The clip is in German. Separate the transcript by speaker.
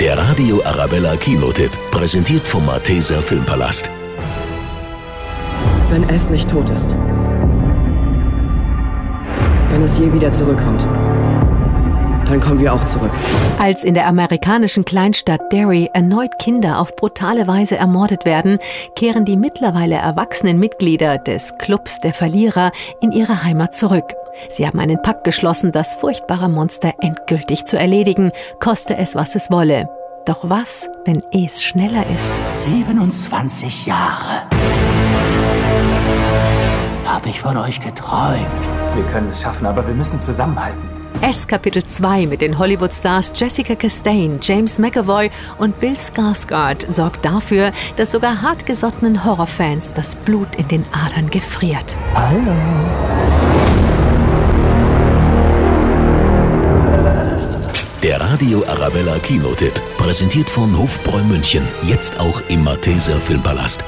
Speaker 1: Der Radio Arabella Kinotipp, präsentiert vom Malteser Filmpalast.
Speaker 2: Wenn es nicht tot ist. Wenn es je wieder zurückkommt. Dann kommen wir auch zurück.
Speaker 3: Als in der amerikanischen Kleinstadt Derry erneut Kinder auf brutale Weise ermordet werden, kehren die mittlerweile erwachsenen Mitglieder des Clubs der Verlierer in ihre Heimat zurück. Sie haben einen Pakt geschlossen, das furchtbare Monster endgültig zu erledigen, koste es, was es wolle. Doch was, wenn es schneller ist?
Speaker 4: 27 Jahre habe ich von euch geträumt.
Speaker 5: Wir können es schaffen, aber wir müssen zusammenhalten.
Speaker 3: S Kapitel 2 mit den Hollywood-Stars Jessica Chastain, James McAvoy und Bill Skarsgård sorgt dafür, dass sogar hartgesottenen Horrorfans das Blut in den Adern gefriert.
Speaker 4: Hallo.
Speaker 1: Der Radio Arabella Kinotipp, präsentiert von Hofbräu München, jetzt auch im Malteser Filmpalast.